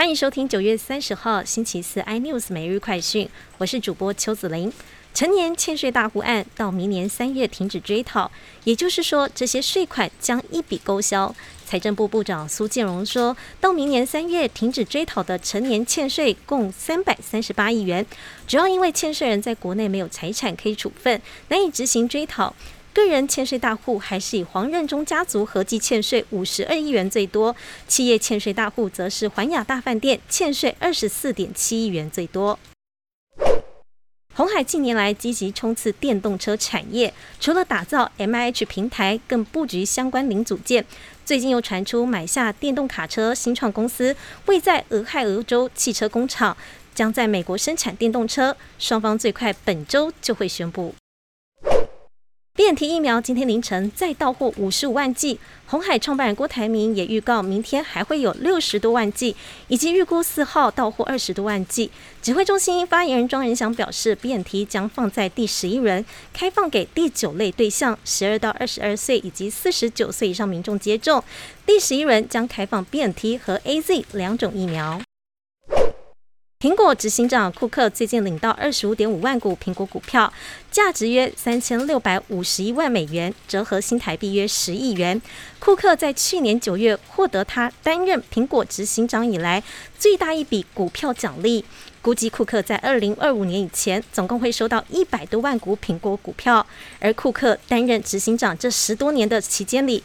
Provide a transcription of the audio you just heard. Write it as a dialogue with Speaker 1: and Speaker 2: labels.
Speaker 1: 欢迎收听九月三十号星期四 iNews 每日快讯，我是主播邱子玲。成年欠税大户案到明年三月停止追讨，也就是说，这些税款将一笔勾销。财政部部长苏建荣说，到明年三月停止追讨的成年欠税共三百三十八亿元，主要因为欠税人在国内没有财产可以处分，难以执行追讨。个人欠税大户还是以黄任中家族合计欠税五十二亿元最多，企业欠税大户则是环亚大饭店欠税二十四点七亿元最多。红海近年来积极冲刺电动车产业，除了打造 M I H 平台，更布局相关零组件。最近又传出买下电动卡车新创公司，位在俄亥俄州汽车工厂，将在美国生产电动车。双方最快本周就会宣布。BNT 疫苗今天凌晨再到货五十五万剂，红海创办人郭台铭也预告明天还会有六十多万剂，以及预估四号到货二十多万剂。指挥中心发言人庄仁祥表示，BNT 将放在第十一轮，开放给第九类对象，十二到二十二岁以及四十九岁以上民众接种。第十一轮将开放 BNT 和 AZ 两种疫苗。苹果执行长库克最近领到二十五点五万股苹果股票，价值约三千六百五十一万美元，折合新台币约十亿元。库克在去年九月获得他担任苹果执行长以来最大一笔股票奖励，估计库克在二零二五年以前总共会收到一百多万股苹果股票。而库克担任执行长这十多年的期间里，